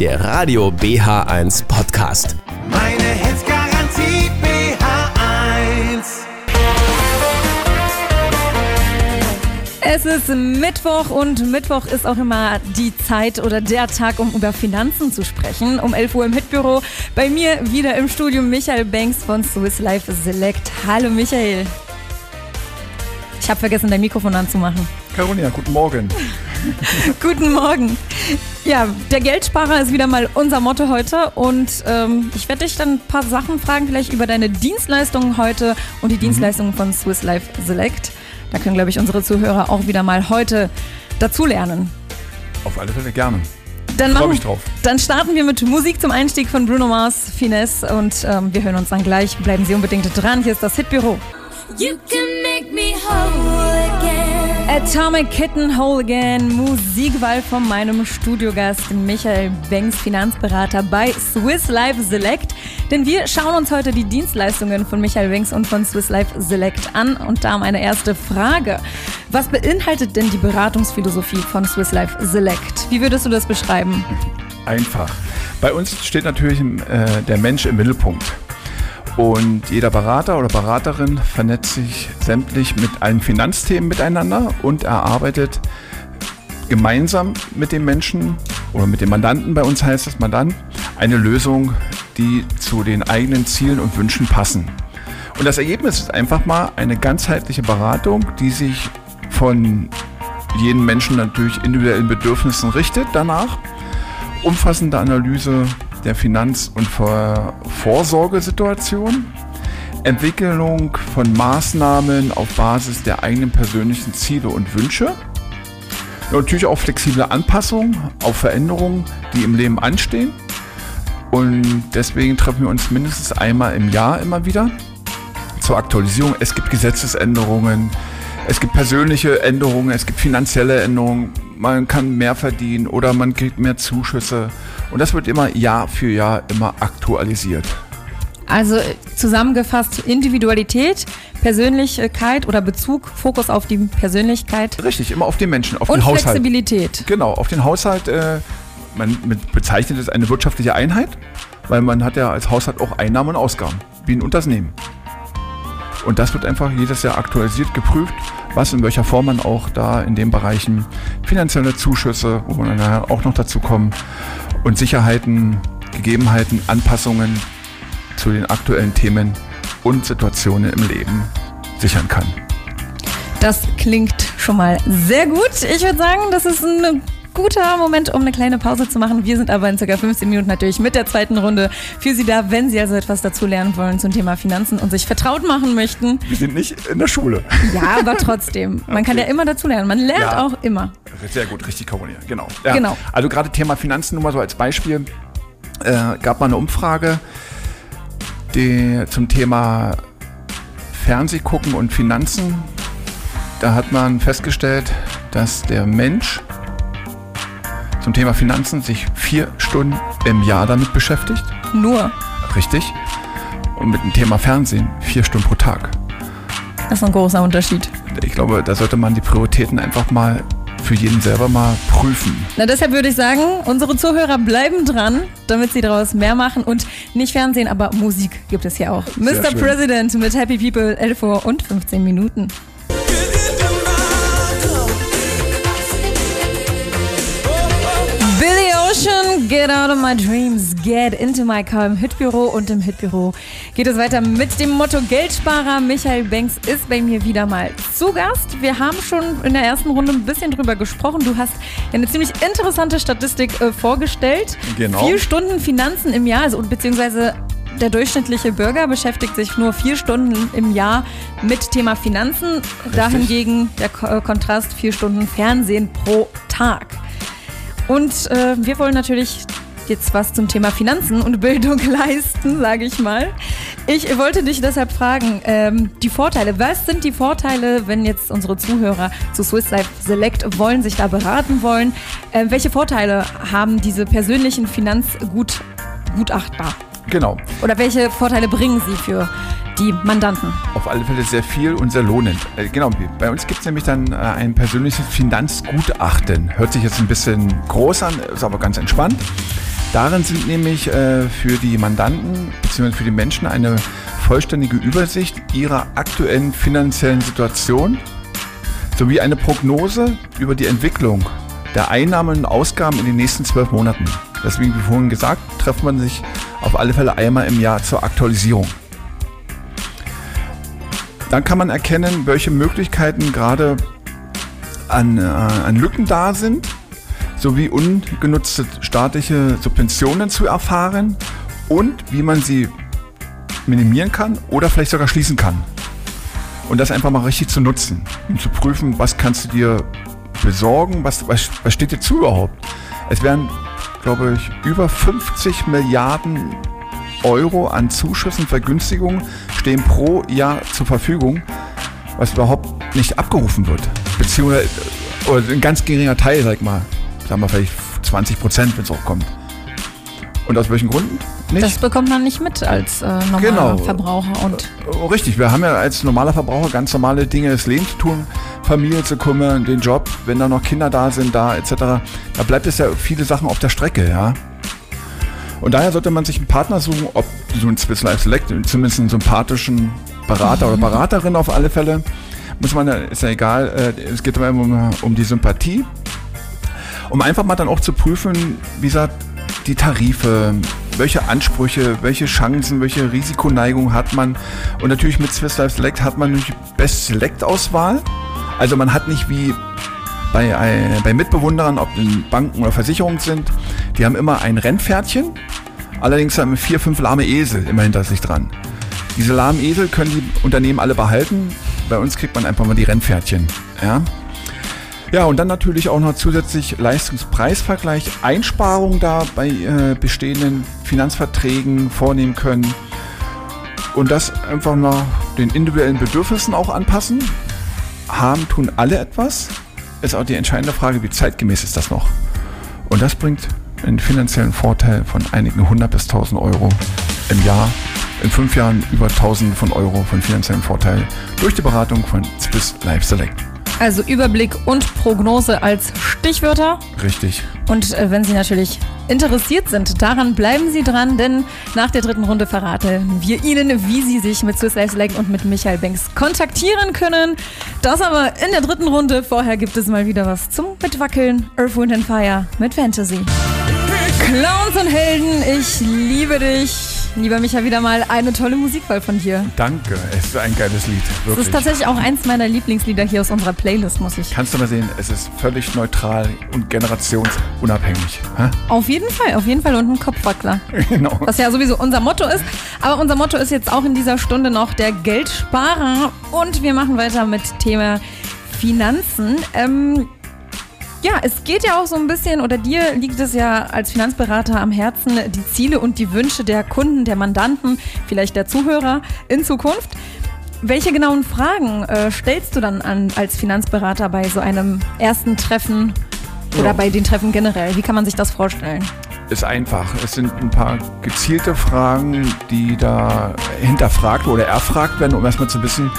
der Radio BH1 Podcast. Meine Hits Garantie BH1. Es ist Mittwoch und Mittwoch ist auch immer die Zeit oder der Tag, um über Finanzen zu sprechen. Um 11 Uhr im Hitbüro. Bei mir wieder im Studio Michael Banks von Swiss Life Select. Hallo Michael. Ich habe vergessen, dein Mikrofon anzumachen. Carolina, guten Morgen. Guten Morgen. Ja, der Geldsparer ist wieder mal unser Motto heute und ähm, ich werde dich dann ein paar Sachen fragen, vielleicht über deine Dienstleistungen heute und die Dienstleistungen von Swiss Life Select. Da können, glaube ich, unsere Zuhörer auch wieder mal heute dazulernen. Auf alle Fälle gerne. Dann, machen, mich drauf. dann starten wir mit Musik zum Einstieg von Bruno Mars, Finesse und ähm, wir hören uns dann gleich. Bleiben Sie unbedingt dran. Hier ist das Hitbüro. You can Atomic Kitten Whole Again, Musikwahl von meinem Studiogast Michael Banks, Finanzberater bei Swiss Life Select. Denn wir schauen uns heute die Dienstleistungen von Michael Banks und von Swiss Life Select an. Und da meine erste Frage. Was beinhaltet denn die Beratungsphilosophie von Swiss Life Select? Wie würdest du das beschreiben? Einfach. Bei uns steht natürlich äh, der Mensch im Mittelpunkt. Und jeder Berater oder Beraterin vernetzt sich sämtlich mit allen Finanzthemen miteinander und erarbeitet gemeinsam mit dem Menschen oder mit dem Mandanten, bei uns heißt es Mandant, eine Lösung, die zu den eigenen Zielen und Wünschen passen. Und das Ergebnis ist einfach mal eine ganzheitliche Beratung, die sich von jedem Menschen natürlich individuellen Bedürfnissen richtet danach. Umfassende Analyse der Finanz- und Vor Vorsorgesituation. Entwicklung von Maßnahmen auf Basis der eigenen persönlichen Ziele und Wünsche. Natürlich auch flexible Anpassungen auf Veränderungen, die im Leben anstehen. Und deswegen treffen wir uns mindestens einmal im Jahr immer wieder zur Aktualisierung. Es gibt Gesetzesänderungen, es gibt persönliche Änderungen, es gibt finanzielle Änderungen. Man kann mehr verdienen oder man kriegt mehr Zuschüsse. Und das wird immer Jahr für Jahr immer aktualisiert. Also äh, zusammengefasst Individualität, Persönlichkeit oder Bezug, Fokus auf die Persönlichkeit Richtig, immer auf den Menschen, auf und den Haushalt. Flexibilität. Genau, auf den Haushalt. Äh, man bezeichnet es eine wirtschaftliche Einheit, weil man hat ja als Haushalt auch Einnahmen und Ausgaben, wie ein Unternehmen. Und das wird einfach jedes Jahr aktualisiert, geprüft, was in welcher Form man auch da in den Bereichen finanzielle Zuschüsse, wo wir dann auch noch dazu kommen, und Sicherheiten, Gegebenheiten, Anpassungen zu den aktuellen Themen und Situationen im Leben sichern kann. Das klingt schon mal sehr gut. Ich würde sagen, das ist ein guter Moment, um eine kleine Pause zu machen. Wir sind aber in circa 15 Minuten natürlich mit der zweiten Runde für Sie da, wenn Sie also etwas dazu lernen wollen zum Thema Finanzen und sich vertraut machen möchten. Wir sind nicht in der Schule. Ja, aber trotzdem. Man kann ja immer dazu lernen. Man lernt Ja. auch immer. Sehr gut, richtig kombiniert, genau. Ja. Genau. Also gerade Thema Finanzen nur mal so als Beispiel. Äh, gab mal eine Umfrage die, zum Thema Fernsehgucken und Finanzen. Da hat man festgestellt, dass der Mensch zum Thema Finanzen sich vier Stunden im Jahr damit beschäftigt. Nur. Richtig. Und mit dem Thema Fernsehen vier Stunden pro Tag. Das ist ein großer Unterschied. Ich glaube, da sollte man die Prioritäten einfach mal für jeden selber mal prüfen. Na, deshalb würde ich sagen, unsere Zuhörer bleiben dran, damit sie daraus mehr machen und nicht Fernsehen, aber Musik gibt es hier auch. Mr. schön. President mit Happy People, 11 Uhr und 15 Minuten. Ocean, Get Out of My Dreams, Get Into My Car im Hitbüro und im Hitbüro geht es weiter mit dem Motto Geldsparer. Michael Banks ist bei mir wieder mal zu Gast. Wir haben schon in der ersten Runde ein bisschen drüber gesprochen. Du hast eine ziemlich interessante Statistik äh, vorgestellt. Genau. Vier Stunden Finanzen im Jahr, also beziehungsweise der durchschnittliche Bürger beschäftigt sich nur vier Stunden im Jahr mit Thema Finanzen. Dahingegen der äh, Kontrast vier Stunden Fernsehen pro Tag. Und äh, wir wollen natürlich jetzt was zum Thema Finanzen und Bildung leisten, sage ich mal. Ich wollte dich deshalb fragen, ähm, die Vorteile, was sind die Vorteile, wenn jetzt unsere Zuhörer zu Swiss Life Select wollen, sich da beraten wollen? Äh, welche Vorteile haben diese persönlichen Finanzgutachter? Genau. Oder welche Vorteile bringen sie für die Mandanten? Auf alle Fälle sehr viel und sehr lohnend. Äh, genau, bei uns gibt es nämlich dann äh, ein persönliches Finanzgutachten. Hört sich jetzt ein bisschen groß an, ist aber ganz entspannt. Darin sind nämlich äh, für die Mandanten bzw. für die Menschen eine vollständige Übersicht ihrer aktuellen finanziellen Situation sowie eine Prognose über die Entwicklung der Einnahmen und Ausgaben in den nächsten zwölf Monaten. Deswegen, wie vorhin gesagt, trifft man sich auf alle Fälle einmal im Jahr zur Aktualisierung. Dann kann man erkennen, welche Möglichkeiten gerade an, äh, an Lücken da sind, sowie ungenutzte staatliche Subventionen zu erfahren und wie man sie minimieren kann oder vielleicht sogar schließen kann. Und das einfach mal richtig zu nutzen, um zu prüfen, was kannst du dir besorgen, was, was, was steht dir zu überhaupt. Es werden, glaube ich, über 50 Milliarden Euro an Zuschüssen, Vergünstigungen stehen pro Jahr zur Verfügung, was überhaupt nicht abgerufen wird. Beziehungsweise oder ein ganz geringer Teil, sag mal. Sagen wir vielleicht 20 Prozent, wenn es auch kommt. Und aus welchen Gründen? Nicht? Das bekommt man nicht mit als äh, normaler Genau. Verbraucher. Und Oh, Richtig, wir haben ja als normaler Verbraucher ganz normale Dinge des Lebens zu tun, Familie zu kümmern, den Job, wenn da noch Kinder da sind, da etc. Da bleibt es ja viele Sachen auf der Strecke, ja. Und daher sollte man sich einen Partner suchen, ob so ein Swiss Life Select, zumindest einen sympathischen Berater oder Beraterin auf alle Fälle. Muss man, ist ja egal, äh, es geht immer um, um die Sympathie. Um einfach mal dann auch zu prüfen, wie gesagt, die Tarife, welche Ansprüche, welche Chancen, welche Risikoneigung hat man. Und natürlich mit Swiss Life Select hat man natürlich Best Select Auswahl. Also man hat nicht wie bei, äh, bei Mitbewunderern, ob in Banken oder Versicherungen sind, die haben immer ein Rennpferdchen. Allerdings haben vier, fünf lahme Esel immer hinter sich dran. Diese lahmen Esel können die Unternehmen alle behalten. Bei uns kriegt man einfach mal die Rennpferdchen. Ja, ja, und dann natürlich auch noch zusätzlich Leistungspreisvergleich, Einsparungen da bei äh, bestehenden Finanzverträgen vornehmen können und das einfach nach den individuellen Bedürfnissen auch anpassen. Haben, tun alle etwas? Ist auch die entscheidende Frage, wie zeitgemäß ist das noch? Und das bringt einen finanziellen Vorteil von einigen hundert bis tausend Euro im Jahr. In fünf Jahren über tausend von Euro von finanziellen Vorteil durch die Beratung von Swiss Life Select. also Überblick und Prognose als Stichwörter. Richtig. Und äh, wenn Sie natürlich interessiert sind, daran bleiben Sie dran, denn nach der dritten Runde verraten wir Ihnen, wie Sie sich mit Swiss Life Select und mit Michael Banks kontaktieren können. Das aber in der dritten Runde. Vorher gibt es mal wieder was zum Mitwackeln. Earth, Wind and Fire mit Fantasy. Clowns und Helden, ich liebe dich. Lieber Micha, wieder mal eine tolle Musikwahl von dir. Danke, es ist ein geiles Lied. Das Wirklich. ist tatsächlich auch eins meiner Lieblingslieder hier aus unserer Playlist, muss ich. Kannst du mal sehen, es ist völlig neutral und generationsunabhängig. Hä? Auf jeden Fall, auf jeden Fall und ein Kopfwackler. Genau. Was ja sowieso unser Motto ist. Aber unser Motto ist jetzt auch in dieser Stunde noch der Geldsparer. Und wir machen weiter mit Thema Finanzen. Ähm, ja, es geht ja auch so ein bisschen, oder dir liegt es ja als Finanzberater am Herzen, die Ziele und die Wünsche der Kunden, der Mandanten, vielleicht der Zuhörer in Zukunft. Welche genauen Fragen äh, stellst du dann an als Finanzberater bei so einem ersten Treffen oder Ja. bei den Treffen generell? Wie kann man sich das vorstellen? Ist einfach. Es sind ein paar gezielte Fragen, die da hinterfragt oder erfragt werden, um erstmal zu wissen,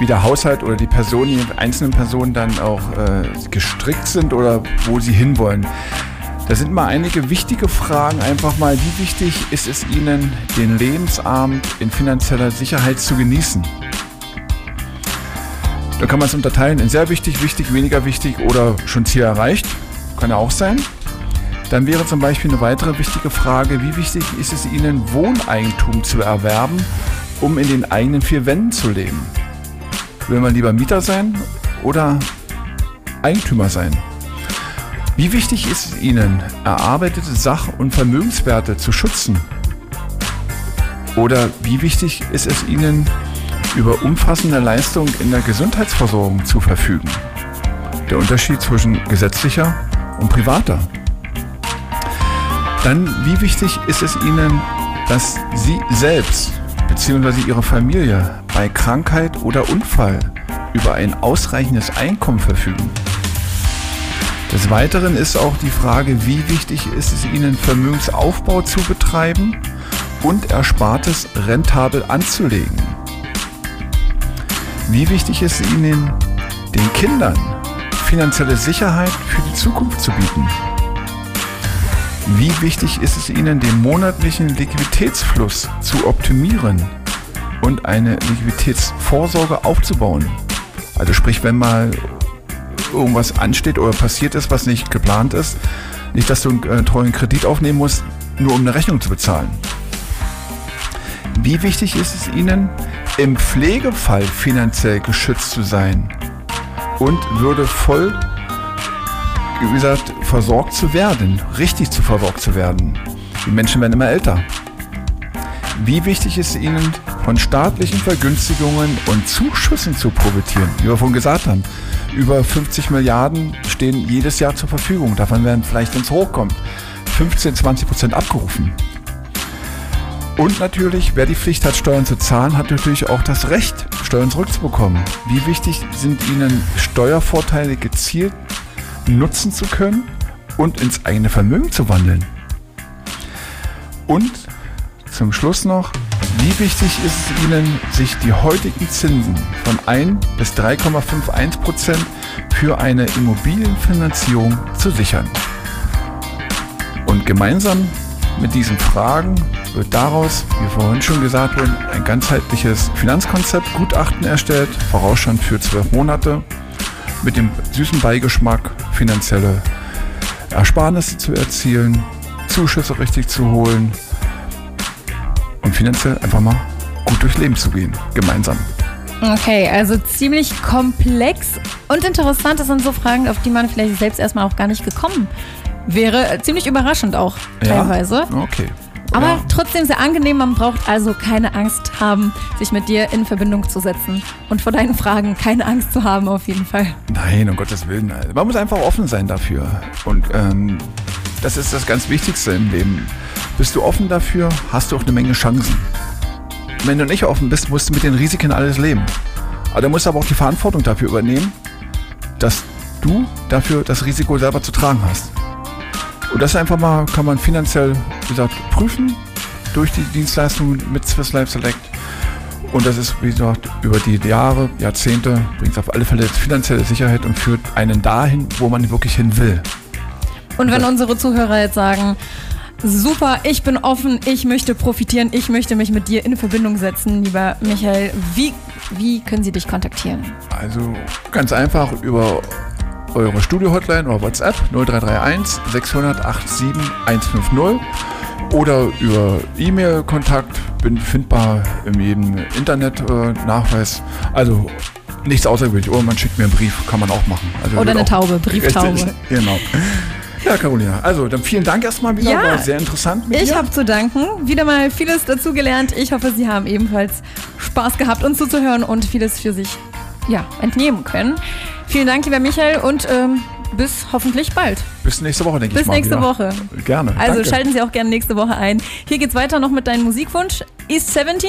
wie der Haushalt oder die Personen, die einzelnen Personen dann auch äh, gestrickt sind oder wo sie hinwollen. Da sind mal einige wichtige Fragen. Einfach mal, wie wichtig ist es Ihnen, den Lebensabend in finanzieller Sicherheit zu genießen? Da kann man es unterteilen in sehr wichtig, wichtig, weniger wichtig oder schon Ziel erreicht. Kann ja auch sein. Dann wäre zum Beispiel eine weitere wichtige Frage, wie wichtig ist es Ihnen, Wohneigentum zu erwerben, um in den eigenen vier Wänden zu leben? Will man lieber Mieter sein oder Eigentümer sein? Wie wichtig ist es Ihnen, erarbeitete Sach- und Vermögenswerte zu schützen? Oder wie wichtig ist es Ihnen, über umfassende Leistungen in der Gesundheitsversorgung zu verfügen? Der Unterschied zwischen gesetzlicher und privater. Dann, wie wichtig ist es Ihnen, dass Sie selbst bzw. Ihre Familie bei Krankheit oder Unfall über ein ausreichendes Einkommen verfügen? Des Weiteren ist auch die Frage, wie wichtig ist es Ihnen, Vermögensaufbau zu betreiben und Erspartes rentabel anzulegen? Wie wichtig ist es Ihnen, den Kindern finanzielle Sicherheit für die Zukunft zu bieten? Wie wichtig ist es Ihnen, den monatlichen Liquiditätsfluss zu optimieren und eine Liquiditätsvorsorge aufzubauen? Also sprich, wenn mal irgendwas ansteht oder passiert ist, was nicht geplant ist, nicht, dass du einen äh, teuren Kredit aufnehmen musst, nur um eine Rechnung zu bezahlen. Wie wichtig ist es Ihnen, im Pflegefall finanziell geschützt zu sein und würde voll, wie gesagt, versorgt zu werden, richtig zu versorgt zu werden? Die Menschen werden immer älter. Wie wichtig ist Ihnen, von staatlichen Vergünstigungen und Zuschüssen zu profitieren? Wie wir vorhin gesagt haben, über 50 Milliarden stehen jedes Jahr zur Verfügung. Davon werden vielleicht, wenn es hochkommt, 15, 20 Prozent abgerufen. Und natürlich, wer die Pflicht hat, Steuern zu zahlen, hat natürlich auch das Recht, Steuern zurückzubekommen. Wie wichtig sind Ihnen Steuervorteile gezielt nutzen zu können und ins eigene Vermögen zu wandeln? Und zum Schluss noch, wie wichtig ist es Ihnen, sich die heutigen Zinsen von 1 bis 3,51 Prozent für eine Immobilienfinanzierung zu sichern? Und gemeinsam mit diesen Fragen wird daraus, wie vorhin schon gesagt wurde, ein ganzheitliches Finanzkonzept, Gutachten erstellt, Vorausschau für zwölf Monate, mit dem süßen Beigeschmack, finanzielle Ersparnisse zu erzielen, Zuschüsse richtig zu holen und finanziell einfach mal gut durchs Leben zu gehen, gemeinsam. Okay, also ziemlich komplex und interessant. Das sind so Fragen, auf die man vielleicht selbst erstmal auch gar nicht gekommen wäre. Ziemlich überraschend auch teilweise. Ja? Okay. Aber ja. trotzdem sehr angenehm. Man braucht also keine Angst haben, sich mit dir in Verbindung zu setzen und vor deinen Fragen keine Angst zu haben, auf jeden Fall. Nein, um Gottes Willen. Man muss einfach offen sein dafür. Und ähm, das ist das ganz Wichtigste im Leben. Bist du offen dafür, hast du auch eine Menge Chancen. Wenn du nicht offen bist, musst du mit den Risiken alles leben. Aber du musst aber auch die Verantwortung dafür übernehmen, dass du dafür das Risiko selber zu tragen hast. Und das einfach mal kann man finanziell, wie gesagt, prüfen durch die Dienstleistungen mit Swiss Life Select. Und das ist, wie gesagt, über die Jahre, Jahrzehnte, bringt es auf alle Fälle finanzielle Sicherheit und führt einen dahin, wo man wirklich hin will. Und wenn unsere Zuhörer jetzt sagen, super, ich bin offen, ich möchte profitieren, ich möchte mich mit dir in Verbindung setzen, lieber Michael, wie, wie können sie dich kontaktieren? Also ganz einfach über eure Studio-Hotline oder WhatsApp 0331 600 87 150 oder über E-Mail-Kontakt, bin findbar in jedem Internet-Nachweis. also nichts außergewöhnlich. Oder man schickt mir einen Brief, kann man auch machen. Also Oder eine Taube, Brieftaube. Genau. Ja, Carolina, also dann vielen Dank erstmal wieder. Ja, War sehr interessant mit Ich habe zu danken. Wieder mal vieles dazugelernt. Ich hoffe, Sie haben ebenfalls Spaß gehabt, uns zuzuhören und vieles für sich ja, entnehmen können. Vielen Dank, lieber Michael, und ähm, bis hoffentlich bald. Bis nächste Woche, denke ich Bis mal. nächste wieder. Woche. Gerne. Also danke. schalten Sie auch gerne nächste Woche ein. Hier geht's weiter noch mit deinem Musikwunsch. East 17,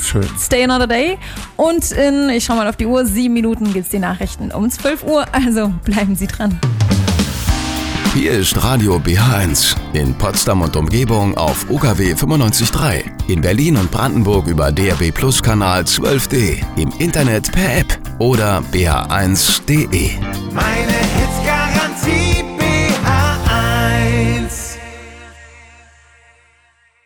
Schön. Stay Another Day. Und in, ich schau mal auf die Uhr, sieben Minuten gibt's die Nachrichten um 12 Uhr. Also bleiben Sie dran. Hier ist Radio BH1 in Potsdam und Umgebung auf UKW 95.3, in Berlin und Brandenburg über DRB Plus Kanal 12D, im Internet per App oder bh1.de. Meine Hits.